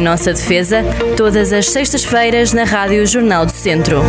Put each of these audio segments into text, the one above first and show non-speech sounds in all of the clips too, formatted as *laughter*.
Em Nossa Defesa, todas as sextas-feiras na Rádio Jornal do Centro.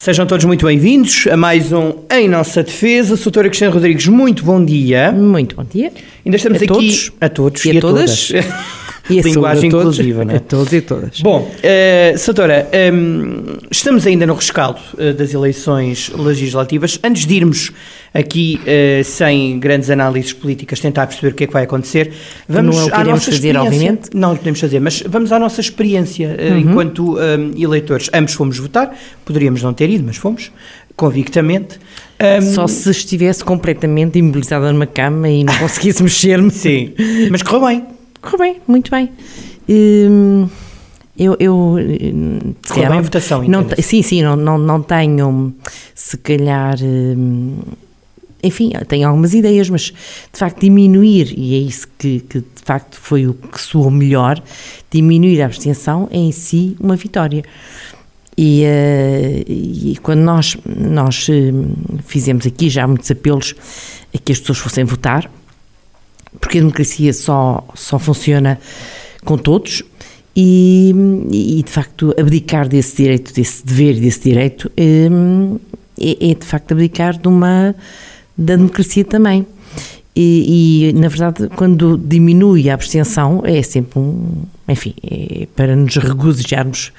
Sejam todos muito bem-vindos a mais um Em Nossa Defesa. Soutora Cristiano Rodrigues, muito bom dia. Muito bom dia. Ainda estamos a aqui todos. a todos e, e, a, todas. todas. E Linguagem todos, inclusiva, não é? A todos e todas. Bom, uh, Soutora, um, estamos ainda no rescaldo uh, das eleições legislativas. Antes de irmos aqui, uh, sem grandes análises políticas, tentar perceber o que é que vai acontecer, vamos não é o que à nossa fazer, obviamente. Não podemos fazer, mas vamos à nossa experiência uh, enquanto um, eleitores. Ambos fomos votar, poderíamos não ter ido, mas fomos, convictamente. Um, Só se estivesse completamente imobilizada numa cama e não conseguisse *laughs* mexer-me. Sim, mas correu bem. Correu bem, muito bem. Hum, eu, eu Correu bem a votação, não, entende-se. Sim, sim, não, não, não tenho, se calhar, hum, enfim, tenho algumas ideias, mas de facto diminuir, e é isso que, que de facto foi o que soou melhor, diminuir a abstenção é em si uma vitória. E, eh, e quando nós, nós hum, fizemos aqui já muitos apelos a que as pessoas fossem votar, porque a democracia só, só funciona com todos e, e, de facto abdicar desse direito, desse dever desse direito hum, é, é, de facto abdicar de uma, da democracia também. E, e, na verdade quando diminui a abstenção é sempre um, enfim, é para nos regozijarmos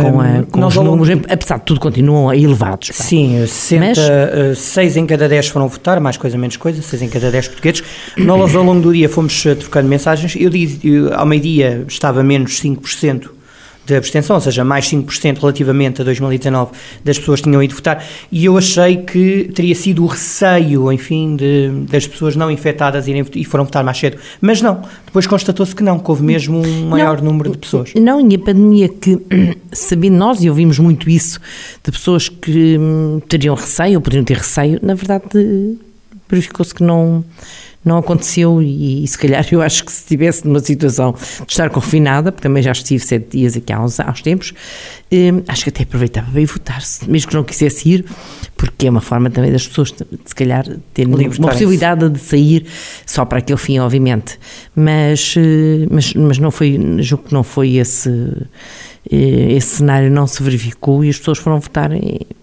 com, a, com os ao longo números, apesar de tudo continuam elevados. pá. Sim, 60, Mas- eh, 6 em cada 10 foram votar, mais coisa menos coisa, 6 em cada 10 portugueses. *clears throat* Nós ao longo do dia fomos eh, trocando mensagens. Eu disse, eu, ao meio-dia estava menos 5% de abstenção, ou seja, mais 5% relativamente a 2019 das pessoas que tinham ido votar, e eu achei que teria sido o receio, enfim, de, das pessoas não infectadas irem e foram votar mais cedo. Mas não, depois constatou-se que não, que houve mesmo um maior número de pessoas. Não, e a pandemia que, *clears throat* sabendo nós, e ouvimos muito isso, de pessoas que hum, teriam receio, ou poderiam ter receio, na verdade verificou-se que não, não aconteceu e, e se calhar eu acho que se estivesse numa situação de estar confinada, porque também já estive sete dias aqui há uns, há uns tempos, hum, acho que até aproveitava bem votar-se, mesmo que não quisesse ir, porque é uma forma também das pessoas, de, se calhar, terem uma possibilidade de sair só para aquele fim, obviamente. Mas, eh, mas, mas não foi, julgo que não foi esse, eh, esse cenário, não se verificou e as pessoas foram votar,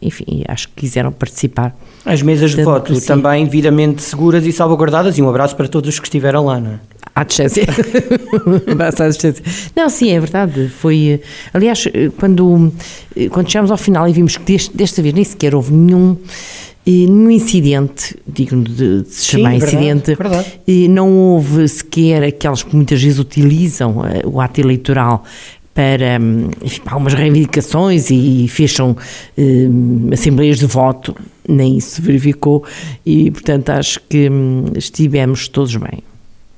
enfim, acho que quiseram participar. As mesas de voto também devidamente seguras e salvaguardadas, e um abraço para todos os que estiveram lá, não é? À distância. Um *laughs* abraço à distância. Não, sim, é verdade. Foi. eh, Aliás, eh, quando, eh, quando chegámos ao final e vimos que deste- desta vez nem sequer houve nenhum. eh, Nenhum incidente, digno de, de se Sim, chamar verdade, incidente, verdade. e não houve sequer aquelas que muitas vezes utilizam eh, o ato eleitoral para, hum, enfim, para algumas reivindicações e fecham hum, assembleias de voto, nem isso se verificou e, portanto, acho que hum, estivemos todos bem.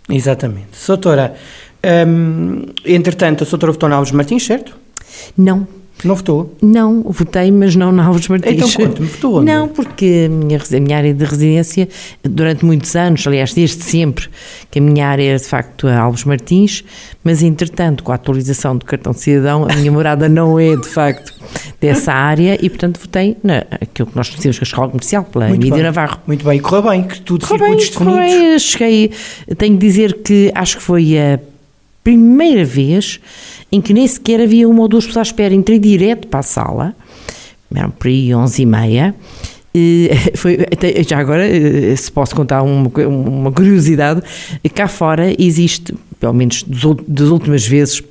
Exatamente. Soutora, hum, entretanto, a Soutora votou na Alves Martins, certo? Não, Não votou? Não, votei, mas não na Alves Martins. Então conte-me, votou onde? Não, porque a minha, a minha área de residência, durante muitos anos, aliás, desde sempre, que a minha área era de facto a Alves Martins, mas entretanto, com a atualização do cartão de cidadão, a minha morada não é de facto dessa área e, portanto, votei naquilo que nós conhecemos como a escola comercial, pela Muito Emília. Navarro. Muito bem, correu bem, que tudo Correu bem, circuitos correu bem, cheguei, tenho de dizer que acho que foi a primeira vez em que nem sequer havia uma ou duas pessoas à espera, entrei direto para a sala, eram por aí 11 e meia, e *laughs* foi, já agora, eh, se posso contar uma, uma curiosidade, cá fora existe, pelo menos das últimas vezes,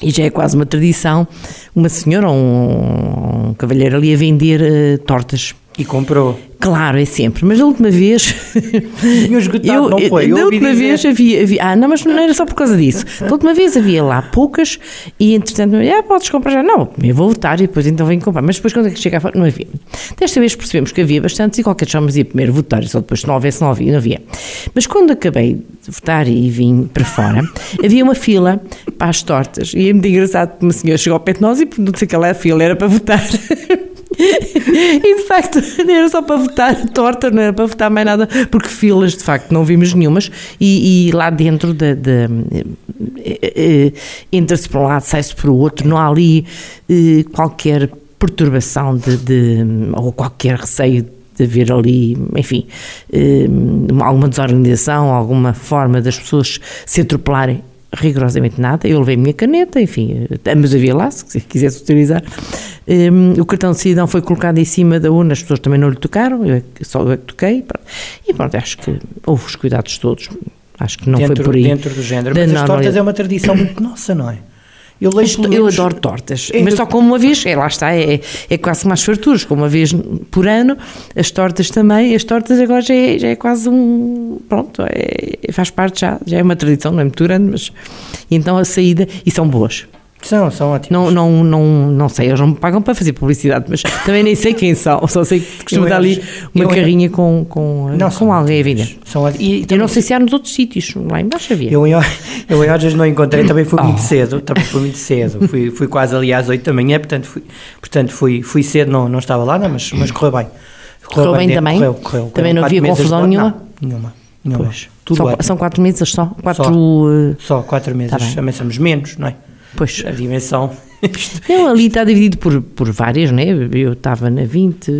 e já é quase uma tradição, uma senhora ou um, um cavalheiro ali a vender eh, tortas. E comprou. Claro, é sempre, mas da última vez. *laughs* Tinha esgotado, não foi? Eu da última dizer. vez havia, havia. Ah, não, mas não era só por causa disso. Da última vez havia lá poucas e, entretanto, ah, podes comprar já. Não, eu vou votar e depois então venho comprar. Mas depois, quando é que chega a fora, não havia. Desta vez percebemos que havia bastantes e qualquer chama ia primeiro votar e só depois, se não houvesse, não havia. Não havia. Mas quando acabei de votar e vim para fora, havia uma fila para as tortas. E é muito engraçado porque uma senhora chegou ao pé de nós e perguntou se aquela fila era para votar. *laughs* *laughs* E de facto *laughs* era só para votar torta, não era para votar mais nada, porque filas de facto não vimos nenhumas. E, e lá dentro da. da- eh, eh, entra-se para um lado, sai-se para o outro, não há ali eh, qualquer perturbação de, de- ou qualquer receio de haver ali, enfim, alguma desorganização, alguma forma das pessoas se atropelarem rigorosamente nada. Eu levei a minha caneta, enfim, ambas havia lá, se quisesse utilizar. Um, o cartão de cidadão foi colocado em cima da urna, as pessoas também não lhe tocaram, eu é só eu é que toquei. E pronto, acho que houve os cuidados todos. Acho que não dentro, foi por aí. Dentro do género. Mas as tortas é uma tradição muito nossa, não é? Eu, leio eu menos... adoro tortas, é, mas só como uma vez, é, lá está, é, é quase mais farturas, como uma vez por ano, as tortas também, as tortas agora já é, já é quase um, pronto, é, faz parte já, já é uma tradição, não é muito grande, mas então a saída, e são boas, são, são ótimos. Não, não, não, não sei, eles não me pagam para fazer publicidade, mas também nem sei quem são, só sei que costuma dar ali uma eu, carrinha com, com, não, com alguém a vida. São, e, e não sei se há nos outros sítios, lá embaixo havia. Eu, eu, *laughs* eu em Orjas não encontrei, também foi oh. muito cedo, também foi muito cedo, fui, fui quase ali às 8 da manhã, portanto fui, portanto fui, fui cedo, não, não estava lá, não, mas, mas correu bem. Correu, correu bem, bem também? Correu, correu, também não havia confusão nenhuma? Não, nenhuma. nenhuma. Pois. Só, são quatro meses só? Quatro, só, uh... só quatro meses, tá somos menos, não é? Pois. A dimensão. Não, ali está dividido por, por várias, né? Eu estava na 20,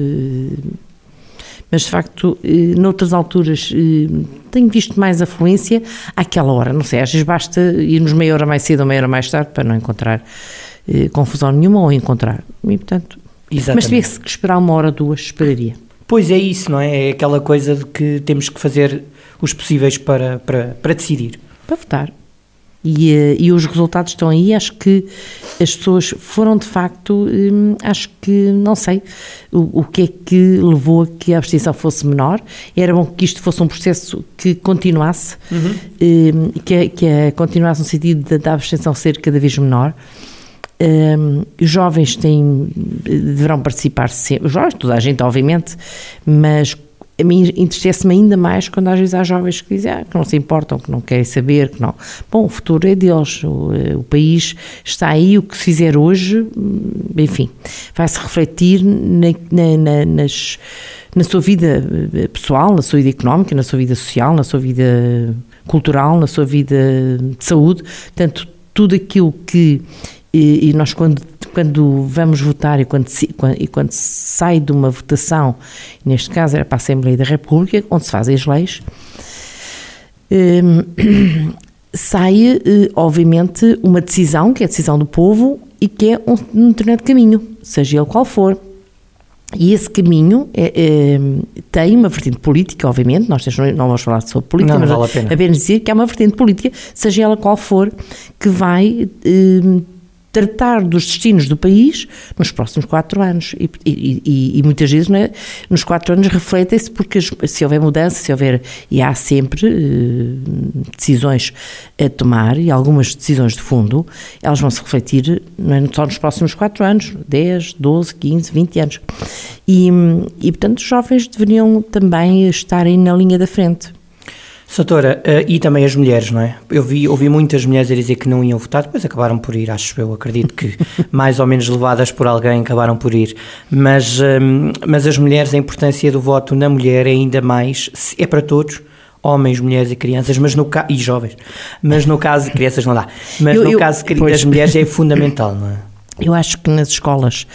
mas de facto, eh, noutras alturas eh, tenho visto mais afluência àquela hora, não sei, às vezes basta irmos meia hora mais cedo ou meia hora mais tarde para não encontrar eh, confusão nenhuma ou encontrar. E, portanto, Exatamente. mas tivesse que esperar uma hora, duas, esperaria. Pois é isso, não é? É aquela coisa de que temos que fazer os possíveis para, para, para decidir. Para votar. E, eh, e, os resultados estão aí. Acho que as pessoas foram de facto, hum, acho que, não sei, o, o, que é que levou a que a abstenção fosse menor. Era bom que isto fosse um processo que continuasse, uhum. Hum, que, que continuasse no sentido da abstenção ser cada vez menor. Um, os jovens têm, deverão participar sempre, os jovens, toda a gente, obviamente, mas a mim entristece-me ainda mais quando às vezes há jovens que dizem ah, que não se importam, que não querem saber, que não. Bom, o futuro é deles, o, eh, o país está aí, o que fizer hoje, hum, enfim, vai-se refletir na, na, nas, na sua vida eh, pessoal, na sua vida económica, na sua vida social, na sua vida cultural, na sua vida de saúde, portanto, tudo aquilo que e, e, nós quando, quando vamos votar e quando, se, quando, e quando sai de uma votação, neste caso era para a Assembleia da República, onde se fazem as leis, um, *clears throat* sai, eh, obviamente, uma decisão, que é a decisão do povo, e que é um, um determinado caminho, seja ele qual for. E esse caminho é, é, tem uma vertente política, obviamente, nós não vamos falar sobre política, não, mas vale apenas dizer que há uma vertente política, seja ela qual for, que vai eh, tratar dos destinos do país nos próximos quatro anos. E, e, e muitas vezes é? nos quatro anos refletem-se porque se houver mudança, se houver, e há sempre eh, decisões a tomar, e algumas decisões de fundo, elas vão se refletir não é só nos próximos quatro anos, 10, 12, 15, 20 anos. E, e portanto os jovens deveriam também estarem na linha da frente. Soutora, uh, e também as mulheres, não é? Eu vi, ouvi muitas mulheres a dizer que não iam votar, depois acabaram por ir, acho eu, acredito que *laughs* mais ou menos levadas por alguém acabaram por ir. Mas, ehm, mas as mulheres, a importância do voto na mulher é ainda mais, é para todos, homens, mulheres e crianças, mas no ca... e jovens, mas no caso de crianças não dá, mas eu, no eu, caso pois, das mulheres é *laughs* fundamental, não é? Eu acho que nas escolas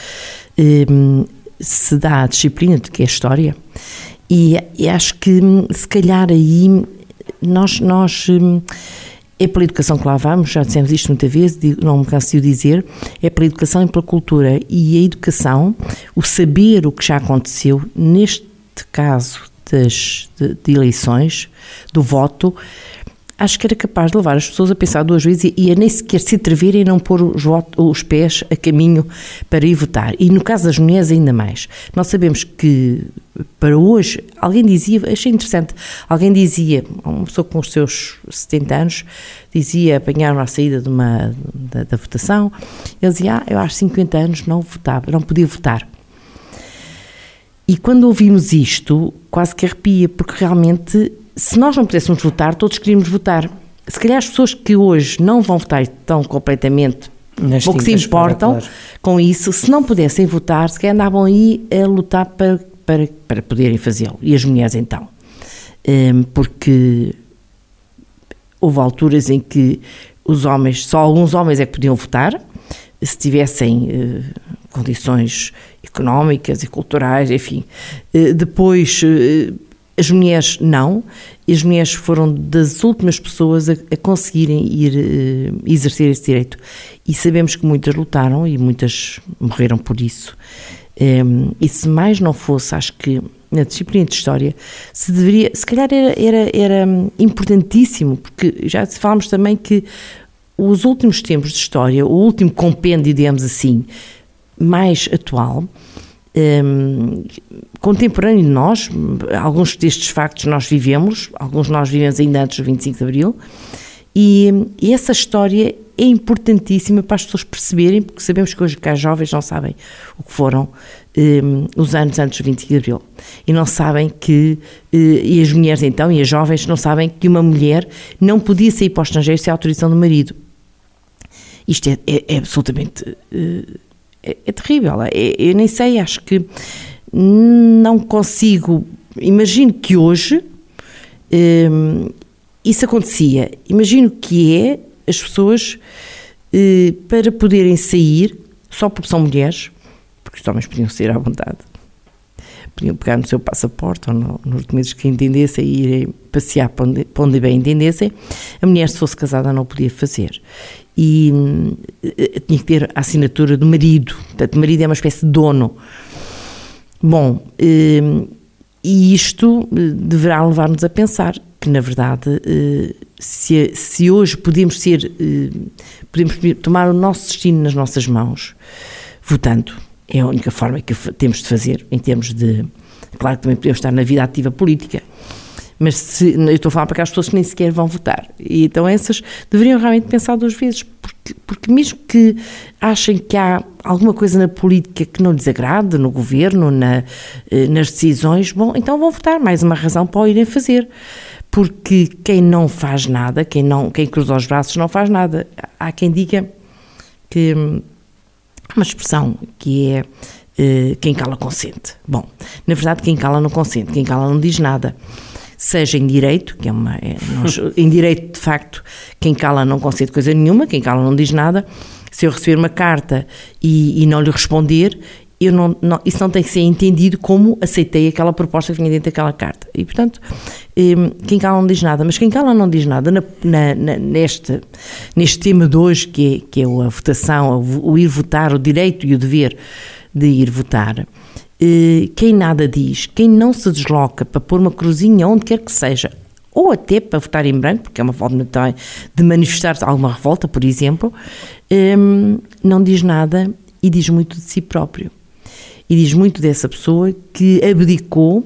um, se dá a disciplina de que é história e, e acho que se calhar aí nós, nós hum, é pela educação que lá vamos, já dissemos isto muitas vezes, não me canso de dizer, é pela educação e pela cultura. E a educação, o saber o que já aconteceu, neste caso das, de, de eleições, do voto, acho que era capaz de levar as pessoas a pensar duas vezes e, a nem sequer se atreverem a não pôr os, os, pés a caminho para ir votar. E no caso das mulheres, ainda mais. Nós sabemos que para hoje, alguém dizia, achei interessante, alguém dizia, uma pessoa com os seus 70 anos, dizia, apanharam a saída de uma, da, da votação, ele dizia, ah, eu aos 50 anos não votava, não podia votar. E quando ouvimos isto, quase que arrepia, porque realmente se nós não pudéssemos votar, todos queríamos votar. Se calhar as pessoas que hoje não vão votar estão completamente Nas pouco se importam claro. com isso, se não pudessem votar, se calhar andavam aí a lutar para, para, para poderem fazê-lo. E as mulheres então? Um, porque houve alturas em que os homens, só alguns homens é que podiam votar, se tivessem uh, condições económicas e culturais, enfim. Eh, depois, eh, as mulheres não, as mulheres foram das últimas pessoas a, a conseguirem ir uh, exercer esse direito. E sabemos que muitas lutaram e muitas morreram por isso. Um, ehm, e se mais não fosse, acho que na disciplina de História, se deveria, se calhar era, era, era importantíssimo, porque já falámos também que os últimos tempos de História, o último compêndio, digamos assim, mais atual, um, contemporâneo de nós, alguns destes factos nós vivemos, alguns nós vivemos ainda antes do 25 de Abril, e, e, essa história é importantíssima para as pessoas perceberem, porque sabemos que hoje as jovens não sabem o que foram um, os anos antes do 25 de Abril. E não sabem que, uh, e as mulheres então, e as jovens não sabem que uma mulher não podia sair para o estrangeiro sem a autorização do marido. Isto é, é, é absolutamente uh, é, é terrível. É, eu nem sei, acho que não consigo. Imagino que hoje hum, isso acontecia. Imagino que é as pessoas eh, para poderem sair só porque são mulheres, porque os homens podiam sair à vontade. Podiam pegar no seu passaporte ou no, nos documentos que entendessem e irem passear para onde, para onde bem entendessem. A mulher, se fosse casada, não podia fazer e uh, tinha que ter a assinatura do marido. Portanto, o marido é uma espécie de dono. Bom, uh, e isto deverá levar-nos a pensar que, na verdade, se, se, hoje podemos ser, podemos tomar o nosso destino nas nossas mãos, votando, é a única forma que temos de fazer em termos de. Claro que também podemos estar na vida ativa política, mas se, eu estou a falar para aquelas pessoas que nem sequer vão votar. E então essas deveriam realmente pensar duas vezes, porque, porque mesmo que achem que há alguma coisa na política que não lhes agrade, no governo, na, eh, nas decisões, bom, então vão votar, mais uma razão para o irem fazer. Porque quem não faz nada, quem, não, quem cruza os braços não faz nada. Há quem diga que hum, uma expressão que é uh, quem cala consente. Bom, na verdade quem cala não consente, quem cala não diz nada seja em direito, que é uma. É, nós, em direito, de facto, quem cala não concede coisa nenhuma, quem cala não diz nada. Se eu receber uma carta e, e não lhe responder, não, não, isso não tem que ser entendido como aceitei aquela proposta que vinha dentro daquela carta. E, portanto, hum, quem cala não diz nada, mas quem cala não diz nada na, na, neste, neste tema de hoje, que é, que é a votação, o ir votar, o direito e o dever de ir votar. Eh, quem nada diz, quem não se desloca para pôr uma cruzinha onde quer que seja, ou até para votar em branco, porque é uma forma de manifestar alguma revolta, por exemplo, ehm, não diz nada e diz muito de si próprio. E diz muito dessa pessoa que abdicou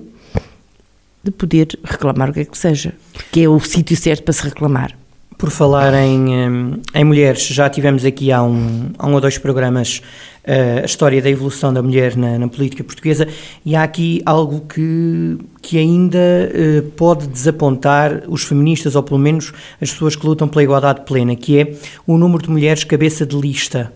de poder reclamar o que é que seja, porque é o sítio certo para se reclamar. Por falar em, em mulheres, já tivemos aqui há um, há um ou dois programas uh, a história da evolução da mulher na, na, política portuguesa e há aqui algo que, que ainda uh, pode desapontar os feministas, ou pelo menos as pessoas que lutam pela igualdade plena, que é o número de mulheres cabeça de lista.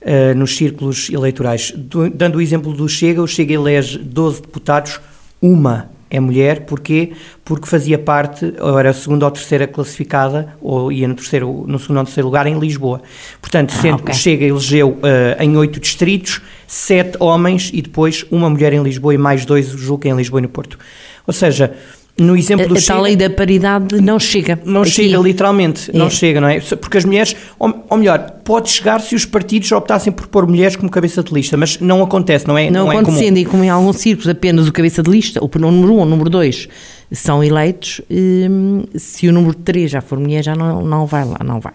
Uh, nos círculos eleitorais. Do, dando o exemplo do Chega, o Chega elege 12 deputados, uma é mulher, porquê? Porque fazia parte, ou era a segunda ou terceira classificada, ou ia no, terceiro, no segundo ou terceiro lugar em Lisboa. Portanto, ah, sendo okay. que Chega elegeu uh, em oito distritos, sete homens e depois uma mulher em Lisboa e mais dois, julgo que em Lisboa e no Porto. Ou seja, no exemplo do a, tal lei da paridade não chega. Não aqui. chega, literalmente, é. não chega, não é? Porque as mulheres, ou, ou, melhor, pode chegar se os partidos optassem por pôr mulheres como cabeça de lista, mas não acontece, não é? Não, não é acontecendo, é e como em alguns círculos apenas o cabeça de lista, o número 1 um, ou o número 2 são eleitos, hum, se o número 3 já for mulher, já não, não vai lá, não vai.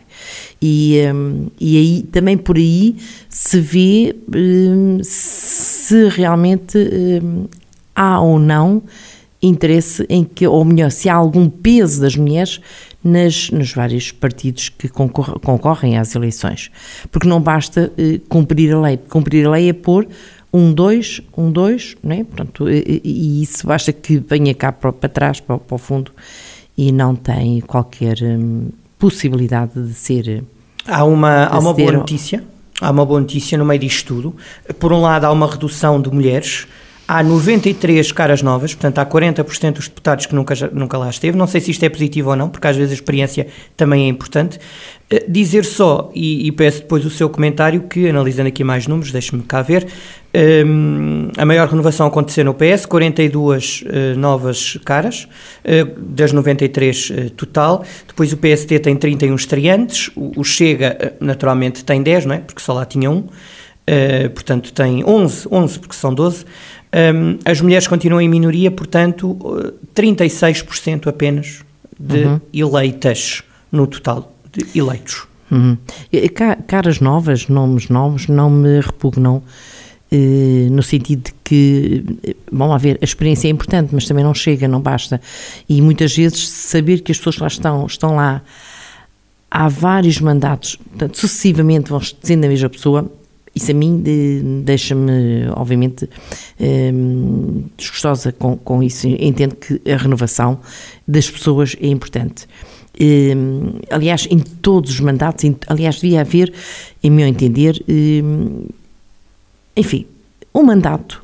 E, hum, e aí, também por aí, se vê hum, se realmente há ou não interesse em que, ou melhor, se há algum peso das mulheres nas, nos vários partidos que concorre, concorrem às eleições. Porque não basta eh, cumprir a lei. Cumprir a lei é pôr um, dois, um, dois, não é? Portanto, e, e isso basta que venha cá para, para trás, para, para, o fundo, e não tem qualquer hum, possibilidade de ser. Há uma, há uma boa notícia. Há uma boa notícia no meio disto tudo. Por um lado, há uma redução de mulheres Há 93 caras novas, portanto há 40% dos deputados que nunca, nunca lá esteve. Não sei se isto é positivo ou não, porque às vezes a experiência também é importante. Uh, dizer só, e, e, peço depois o seu comentário, que analisando aqui mais números, deixe-me cá ver, um, a maior renovação aconteceu no PS, 42 uh, novas caras, uh, das 93 total. Depois o PST tem 31 estreantes, o, o Chega naturalmente tem 10, não é? Porque só lá tinha um. portanto, tem 11, 11 porque são 12. Um, as mulheres continuam em minoria, portanto, 36% apenas de uhum. eleitas no total de eleitos. Uhum. Caras novas, nomes novos, não me repugnam eh, no sentido de que, vamos lá ver, a experiência é importante, mas também não chega, não basta. E muitas vezes saber que as pessoas lá estão, estão lá há vários mandatos, portanto, sucessivamente vão sendo a mesma pessoa, isso a mim deixa-me, obviamente, ehm, desgostosa com, com isso. Entendo que a renovação das pessoas é importante. Ehm, aliás, em todos os mandatos, aliás, devia haver, em meu entender, ehm, enfim, um mandato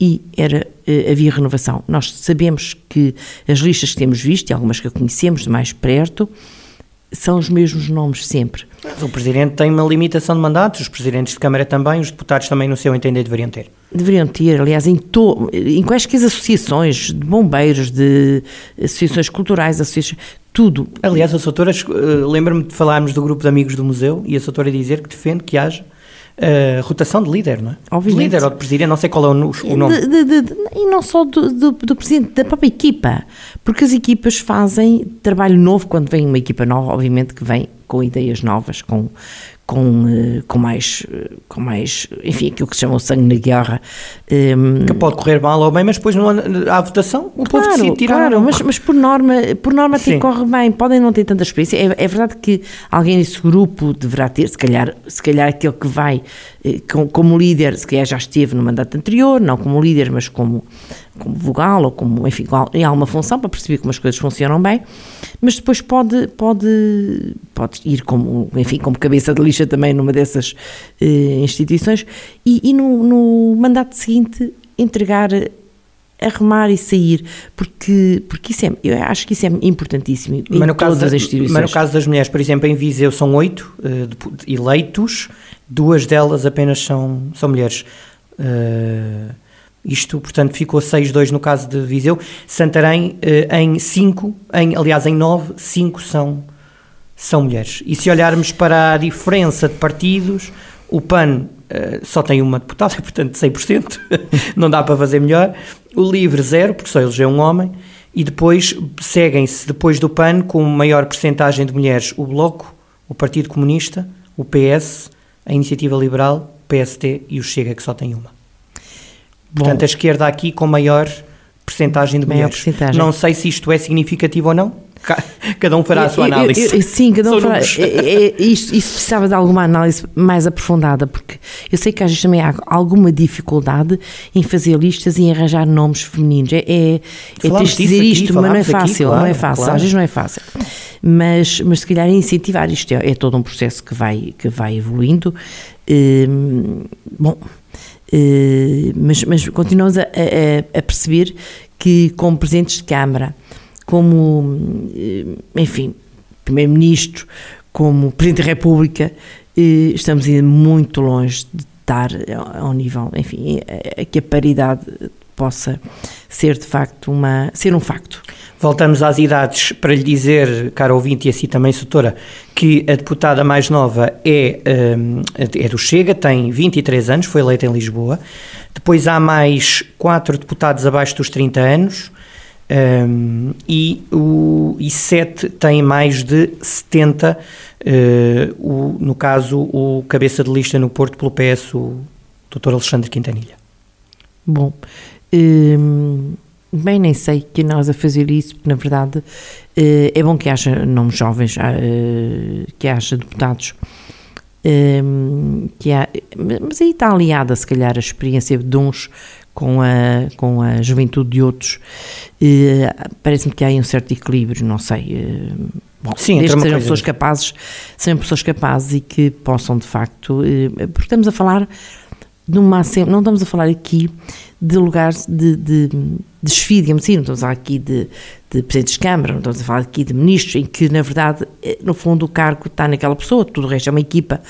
e era, eh, havia renovação. Nós sabemos que as listas que temos visto, e algumas que conhecemos de mais perto, são os mesmos nomes sempre. O Presidente tem uma limitação de mandatos, os Presidentes de Câmara também, os deputados também, no seu entender, deveriam ter. Deveriam ter, aliás, em, to, em quaisquer associações, de bombeiros, de associações culturais, associações, tudo. Aliás, a Soutora, eh, lembro-me de falarmos do grupo de amigos do museu e a Soutora dizer que defende que haja Uh, rotação de líder, não é? Obviamente. De líder ou de presidente, não sei qual é o, o nome. De, de, de, e não só do, do, do, presidente, da própria equipa, porque as equipas fazem trabalho novo quando vem uma equipa nova, obviamente que vem com ideias novas, com, com, eh, com, mais, eh, com mais, enfim, aquilo que se chama o sangue na guerra. Ehm, que pode correr mal ou bem, mas depois não há votação, o claro, povo decide tirar. Claro, mas, mas por norma, por norma até corre bem, podem não ter tanta experiência. É, é, verdade que alguém desse grupo deverá ter, se calhar, se calhar aquele que vai como líder, se calhar já esteve no mandato anterior, não como líder, mas como como vogal ou como, enfim, em alguma função para perceber como as coisas funcionam bem, mas depois pode, pode, pode ir como, enfim, como cabeça de lixa também numa dessas eh, instituições e, e no, no, mandato seguinte entregar arrumar e sair, porque, porque isso é, eu acho que isso é importantíssimo mas no caso das instituições. Mas no caso das mulheres, por exemplo, em Viseu são oito uh, eleitos, duas delas apenas são, são mulheres. Uh, isto, portanto, ficou 6-2 no caso de Viseu. Santarém, eh, em 5, em, aliás, em 9, 5 são, são mulheres. E se olharmos para a diferença de partidos, o PAN uh, só tem uma deputada, *laughs* portanto, 100%, *laughs* não dá para fazer melhor. O LIVRE, zero, porque só elegeu um homem. E depois seguem-se, depois do PAN, com maior percentagem de mulheres, o Bloco, o Partido Comunista, o PS, a Iniciativa Liberal, o PST e o Chega, que só tem uma. Portanto, a esquerda aqui com maior percentagem de mulheres. Percentagem. Não sei se isto é significativo ou não. Cada um fará a sua análise. Eu, eu, sim, cada um fará. Isto, isso precisava de alguma análise mais aprofundada, porque eu sei que às vezes também há alguma dificuldade em fazer listas e em arranjar nomes femininos. É, é, é triste dizer aqui, isto, mas não é fácil. Aqui, claro, não é fácil, claro. às vezes não é fácil. Mas, mas se calhar incentivar isto é, é todo um processo que vai, que vai evoluindo. Hum, bom, eh, mas, mas continuamos a, a, a, perceber que, como presidentes de Câmara, como, eh, enfim, Primeiro-Ministro, como Presidente da República, eh, estamos ainda muito longe de estar ao nível, enfim, a, que a paridade possa ser de facto uma, ser um facto. Voltamos às idades para lhe dizer, caro ouvinte e assim também, Soutora, que a deputada mais nova é, hum, é do Chega, tem 23 anos, foi eleita em Lisboa. Depois há mais quatro deputados abaixo dos 30 anos um, e, o, e sete têm mais de 70, uh, o, no caso, o cabeça de lista no Porto pelo PS, o Dr. Alexandre Quintanilha. Bom, hum, Bem, nem sei que nós a fazer isso, porque na verdade eh, é bom que haja nomes jovens, eh, que haja deputados, eh, que há, mas aí está aliada se calhar a experiência de uns com a, com a juventude de outros. Parece-me que há aí um certo equilíbrio, não sei. Bom, Sim, desde que sejam pessoas capazes, sejam pessoas capazes e que possam de facto, porque estamos a falar numa não estamos a falar aqui de lugares de, de, de desfile, digamos assim, não estamos a falar aqui de, de presidentes de Câmara, não estamos a falar aqui de ministros, em que, na verdade, eh, no fundo o cargo está naquela pessoa, tudo o resto é uma equipa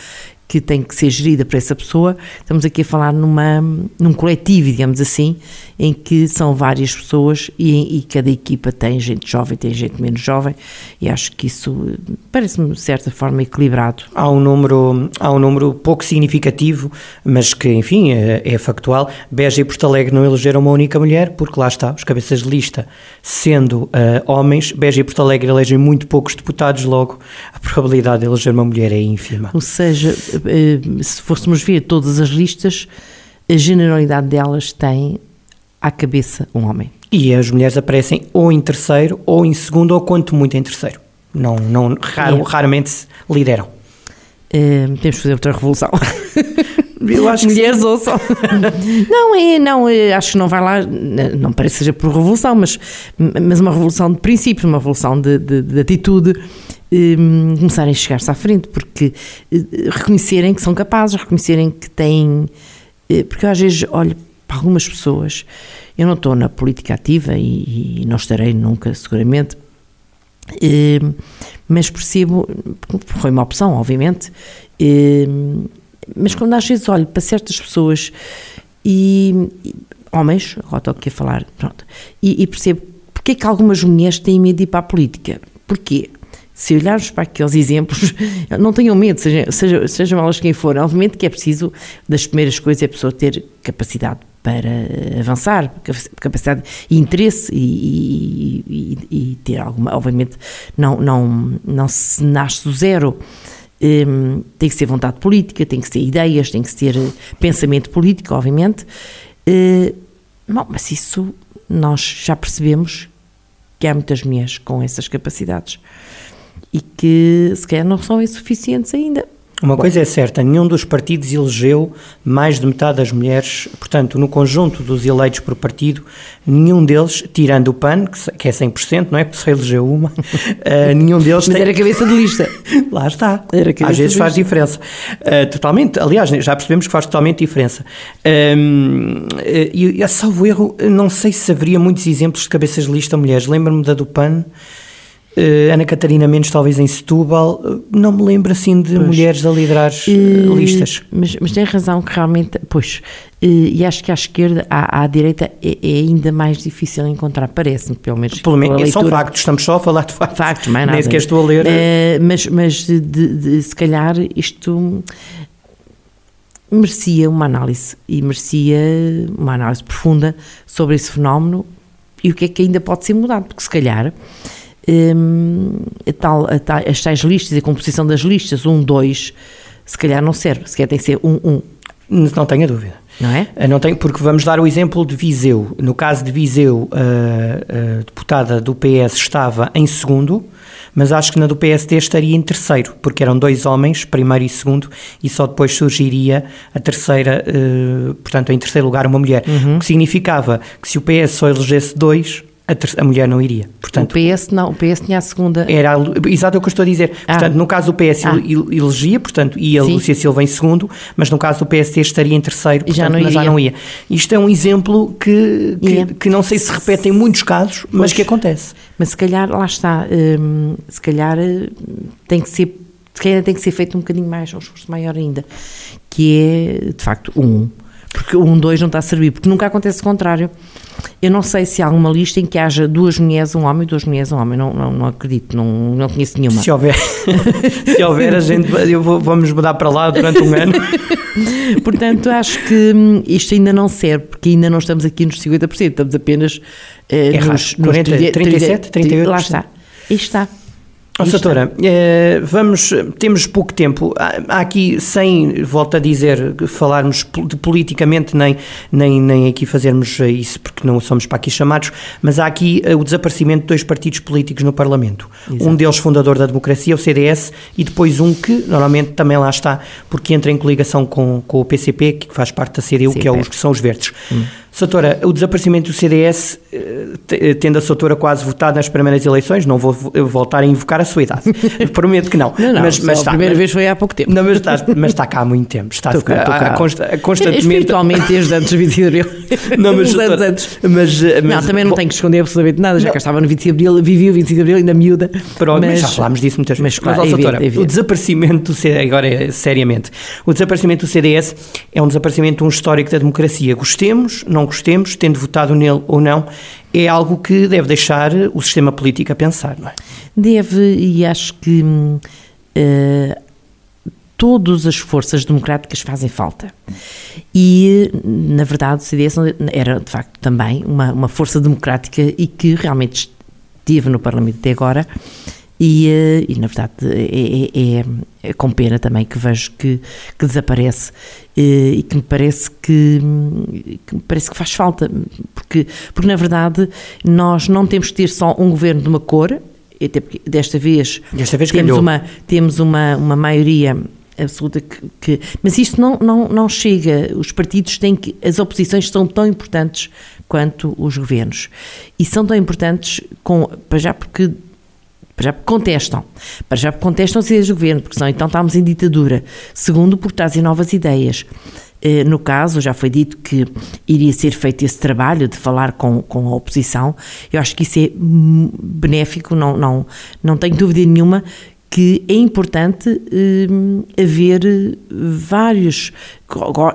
que tem que ser gerida por essa pessoa. Estamos aqui a falar numa, num coletivo, digamos assim, em que são várias pessoas e, e cada equipa tem gente jovem, tem gente menos jovem, e acho que isso parece-me, de certa forma, equilibrado. Há um número, há um número pouco significativo, mas que, enfim, é, é factual. Beja e Porto Alegre não elegeram uma única mulher, porque lá está, os cabeças de lista sendo uh, homens, Beja e Porto Alegre elegem muito poucos deputados, logo *laughs* a probabilidade de eleger uma mulher é ínfima. Ou seja, eh, se fôssemos ver todas as listas, a generalidade delas tem à cabeça um homem. E as mulheres aparecem ou em terceiro, ou em segundo, ou quanto muito em terceiro. Não, não, raro, é. Raramente lideram. Uh, temos que fazer outra revolução. *laughs* Eu acho Mulheres ouçam. *laughs* não, é, não, é, acho que não vai lá, não parece que seja por revolução, mas, mas uma revolução de princípios, uma revolução de, de, de atitude, um, começarem a chegar-se à frente, porque uh, reconhecerem que são capazes, reconhecerem que têm. Uh, porque eu às vezes olho para algumas pessoas, eu não estou na política ativa e, e não estarei nunca, seguramente, uh, mas percebo, foi uma opção, obviamente, mas quando às vezes olho para certas pessoas e, e homens, agora estou aqui a falar, pronto, e, e percebo porque é que algumas mulheres têm medo de ir para a política. Porquê? se olharmos para aqueles exemplos, *laughs* não tenham medo, seja, seja, sejam elas quem forem. Obviamente que é preciso, das primeiras coisas, é a pessoa ter capacidade para avançar, capacidade e interesse e, e, e, ter alguma, obviamente, não, não, não se nasce do zero. Um, tem que ser vontade política, tem que ser ideias, tem que ter pensamento político, obviamente. Uh, bom, mas isso nós já percebemos que há muitas mulheres com essas capacidades e que se calhar não são insuficientes ainda. Uma Bom. coisa é certa, nenhum dos partidos elegeu mais de metade das mulheres, portanto, no conjunto dos eleitos por partido, nenhum deles, tirando o PAN, que é 100%, não é? Porque só elegeu uma, uh, *laughs* nenhum deles Mas tem... era cabeça de lista. *laughs* Lá está. Às vezes faz diferença. Uh, totalmente, aliás, já percebemos que faz totalmente diferença. Uh, e, salvo erro, não sei se haveria muitos exemplos de cabeças de lista mulheres. Lembro-me da do PAN, Ana Catarina Mendes, talvez em Setúbal, uh, não me lembro assim de pois. mulheres a liderar uh, listas. Mas, mas tem razão que realmente, pois, e acho que à esquerda, à, à direita, é, é, ainda mais difícil encontrar, parece-me, pelo menos. Pelo menos, são factos, estamos só a falar de factos. Factos, mais nada. Nem sequer estou a ler. mas, mas de, de, se calhar isto merecia uma análise e merecia uma análise profunda sobre esse fenómeno e o que é que ainda pode ser mudado, porque se calhar um, a tal, a tal, as tais listas e a composição das listas, um, dois, se calhar não serve, se calhar tem que ser um, um. Não tenho a dúvida. Não é? Ah, não tenho, porque vamos dar o exemplo de Viseu. No caso de Viseu, a, a deputada do PS estava em segundo, mas acho que na do PSD estaria em terceiro, porque eram dois homens, primeiro e segundo, e só depois surgiria a terceira, portanto, em terceiro lugar, uma mulher. Uhum. O que significava que se o PS só elegesse dois, a, a, mulher não iria. Portanto, o PS não, o PS tinha a segunda. Era, exato o que eu estou a dizer. Ah. Portanto, no caso do PS ah. elegia, portanto, ia a Lúcia Silva em segundo, mas no caso do PSD estaria em terceiro, portanto, já não mas já não ia. Isto é um exemplo que, que, que não sei se repete em muitos casos, mas pois, que acontece. Mas se calhar, lá está, hum, se calhar hum, tem que ser, se calhar tem que ser feito um bocadinho mais, um esforço maior ainda, que é, de facto, um porque o 1-2 não está a servir, porque nunca acontece o contrário. Eu não sei se há alguma lista em que haja duas mulheres, um homem e duas mulheres, um homem. Não, não, não acredito, não, não conheço nenhuma. Se houver, *laughs* se houver a gente, eu vou, vamos mudar para lá durante um ano. *laughs* Portanto, acho que hum, isto ainda não serve, porque ainda não estamos aqui nos 50%, estamos apenas eh, é nos, 40, nos 37, 38%. Lá está. Aí está. Oh, Doutora, eh, vamos, temos pouco tempo. Há aqui, sem, volto a dizer, falarmos de politicamente, nem, nem, nem aqui fazermos isso, porque não somos para aqui chamados, mas há aqui eh, o desaparecimento de dois partidos políticos no Parlamento. Exato. Um deles fundador da democracia, o CDS, e depois um que normalmente também lá está, porque entra em coligação com, com o PCP, que faz parte da CDU, que é os, que são os verdes. Hum. Soutora, o desaparecimento do CDS, eh, tendo a Soutora quase votado nas primeiras eleições, não vou voltar a invocar a sua idade. *laughs* Prometo que não. Não, não, mas, mas está, a primeira mas, vez foi há pouco tempo. Não, mas, está, mas está cá há muito tempo. Está estou cá, estou cá. A, a, constantemente... Espiritualmente desde antes do 25 de Abril. Não, mas, anos antes. Mas, mas, não, também não tenho que esconder absolutamente nada, já que eu estava no 25 de Abril, vivi o 25 de Abril ainda miúda. Pronto, mas, já falámos disso muitas vezes. Mas, claro, mas, ó, Soutora, o desaparecimento do CDS, agora seriamente, o desaparecimento do CDS é um desaparecimento de um histórico da democracia. Gostemos, não gostemos, tendo votado nele ou não, é algo que deve deixar o sistema político a pensar, não é? Deve, e acho que uh, todas as forças democráticas fazem falta. E, na verdade, o CDS era, de facto, também uma, uma força democrática e que realmente esteve no Parlamento até agora e, eh, e, na verdade é, é, é, com pena também que vejo que, que desaparece. Eh, e que me parece que, que, me parece que faz falta porque, porque na verdade nós não temos que ter só um governo de uma cor até porque desta vez, desta vez temos, uma, temos uma, uma maioria absoluta que, que, mas isto não, não, não chega. Os partidos têm que as oposições são tão importantes quanto os governos. E são tão importantes com, para já porque para já contestam. Para já contestam as ideias do governo, porque senão então estamos em ditadura. Segundo, porque trazem novas ideias. Eh, no caso, já foi dito que iria ser feito esse trabalho de falar com, com a oposição. Eu acho que isso é benéfico, não, não, não tenho dúvida nenhuma que é importante eh, haver vários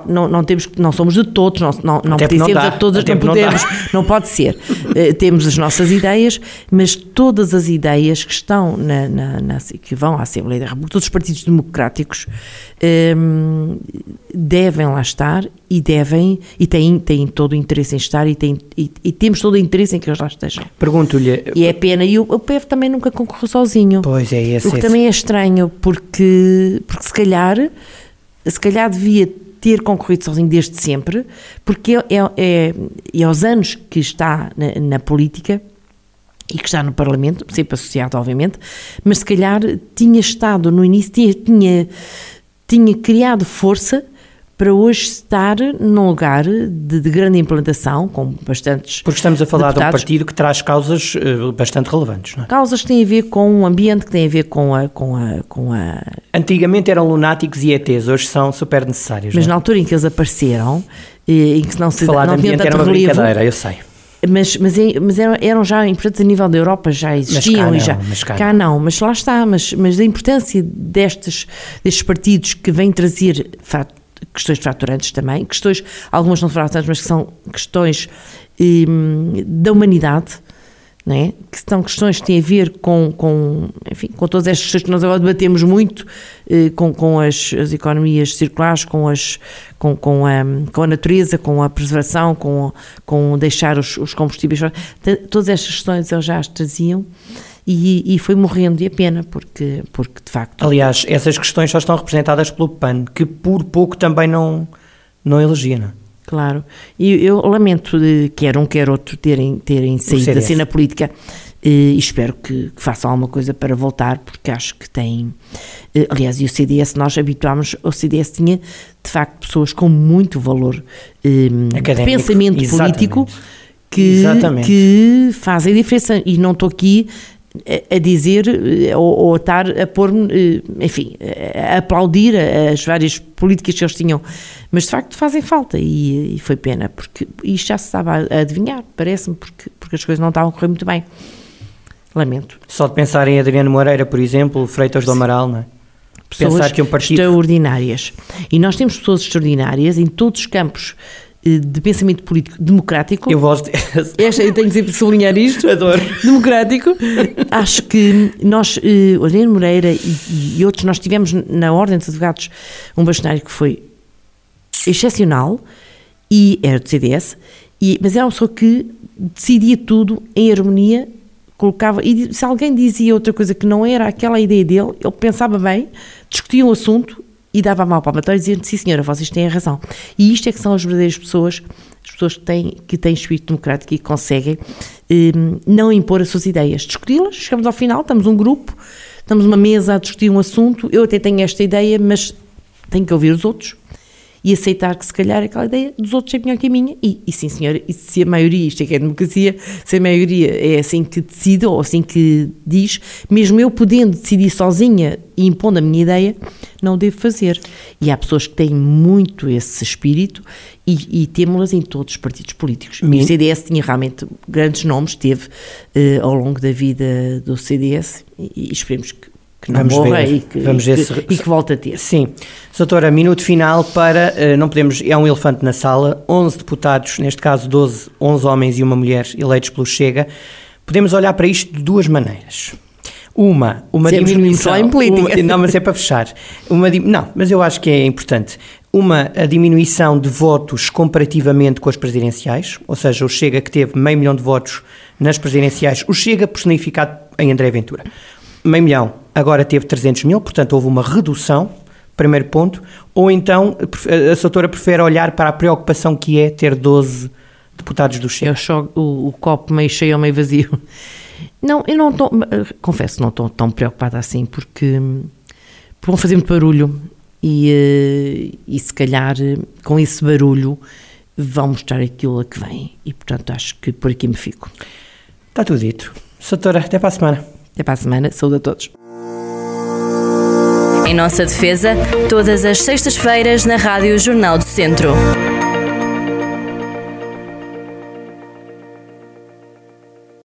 não, não temos não somos de todos não, não, não pertencemos a todas não podemos não, não, pode ser. Uh, temos as nossas ideias mas todas as ideias que estão na, na, na que vão à Assembleia da República todos os partidos democráticos um, devem lá estar e devem e têm, têm todo o interesse em estar e, têm, e, e temos todo o interesse em que eles lá estejam. Pergunto-lhe e é pena e o, o PF também nunca concorreu sozinho. Pois é esse, esse. Também é estranho porque porque se calhar se calhar devia ter concorrido sozinho desde sempre, porque é, é, é, é aos anos que está na, na política e que está no Parlamento, sempre associado, obviamente, mas se calhar tinha estado no início, tinha, tinha, tinha criado força para hoje estar num lugar de, de, grande implantação, com bastantes. Porque estamos a falar deputados. de um partido que traz causas uh, bastante relevantes, não é? Causas que têm a ver com o ambiente, que têm a ver com a. Com a, com a... Antigamente eram lunáticos e ETs, hoje são super necessários. Mas é? na altura em que eles apareceram, em que não se falar não de ambiente era uma relevo, brincadeira, eu sei. Mas, mas, mas eram, eram, já importantes a nível da Europa, já existiam não, já. Mas cá, cá não. mas lá está. Mas, mas a importância destes, destes partidos que vêm trazer questões fraturantes também, questões, algumas não fraturantes, mas que são questões hum, da humanidade, não é? que são questões que têm a ver com, com, enfim, com todas estas questões que nós agora debatemos muito, eh, com, com as, as economias circulares, com, as, com, com, a, com a natureza, com a preservação, com, com deixar os, os combustíveis. Todas estas questões eles já as traziam e, e, foi morrendo, e a pena, porque, porque de facto. Aliás, essas questões só estão representadas pelo PAN, que por pouco também não, não elegia, não é? Claro, e eu lamento de quer um, quer outro terem, terem saído da cena política e espero que, que, façam alguma coisa para voltar, porque acho que tem. Eh, aliás, e o CDS, nós habituámos, o CDS tinha de facto pessoas com muito valor um, de pensamento Exatamente. político que, que fazem diferença. E não estou aqui a dizer eh, ou, ou a estar a pôr-me, eh, enfim, a aplaudir as várias políticas que eles tinham, mas de facto fazem falta e, e foi pena, porque isto já se estava a adivinhar, parece-me, porque, porque as coisas não estavam a correr muito bem. Lamento. Só de pensar em Adriano Moreira, por exemplo, Freitas do Amaral, não é? Pessoas pensar que um partido... extraordinárias. E nós temos pessoas extraordinárias em todos os campos de pensamento político democrático. Eu gosto. Esta, eu tenho sempre de sublinhar isto. Adoro. Democrático. Acho que nós, uh, Moreira e, e, outros, nós tivemos na Ordem dos Advogados um bastonário que foi excepcional e era do CDS, e, mas era uma pessoa que decidia tudo em harmonia, colocava. E se alguém dizia outra coisa que não era aquela ideia dele, ele pensava bem, discutia um assunto e dava a mão para a matéria dizendo, sim senhora, vocês têm razão. E isto é que são as verdadeiras pessoas, as pessoas que têm, que têm espírito democrático e conseguem um, não impor as suas ideias, discuti-las, chegamos ao final, estamos um grupo, estamos uma mesa a discutir um assunto, eu até tenho esta ideia, mas tenho que ouvir os outros. E aceitar que se calhar aquela ideia dos outros é melhor que a minha. E, e sim, senhora, e se a maioria, isto é que é democracia, se a maioria é assim que decide ou assim que diz, mesmo eu podendo decidir sozinha e impondo a minha ideia, não devo fazer. E há pessoas que têm muito esse espírito e, e temos-las em todos os partidos políticos. E o CDS tinha realmente grandes nomes, teve uh, ao longo da vida do CDS e, e esperemos que que não vamos morra ver, e, que, vamos ver se, e que volte a ter. Sim. Doutora, minuto final para, uh, não podemos, é um elefante na sala, 11 deputados, neste caso 12, 11 homens e uma mulher eleitos pelo Chega, podemos olhar para isto de duas maneiras. Uma, uma Sempre diminuição. Só em política. Uma, não, mas é para fechar. Uma, não, mas eu acho que é importante. Uma, a diminuição de votos comparativamente com as presidenciais, ou seja, o Chega que teve meio milhão de votos nas presidenciais, o Chega personificado em André Ventura. Meio milhão, agora teve 300 mil, portanto houve uma redução, primeiro ponto. Ou então a doutora prefere olhar para a preocupação que é ter 12 deputados do Chega. Eu o, o copo meio cheio ou meio vazio. Não, eu não estou, confesso, não estou tão preocupada assim, porque vão fazer muito barulho e, eh, e se calhar com esse barulho vão mostrar aquilo a que vem. E portanto acho que por aqui me fico. Está tudo dito. Soutora, até para a semana. Até para a semana. Saúde a todos. Em nossa defesa, todas as sextas-feiras na Rádio Jornal do Centro.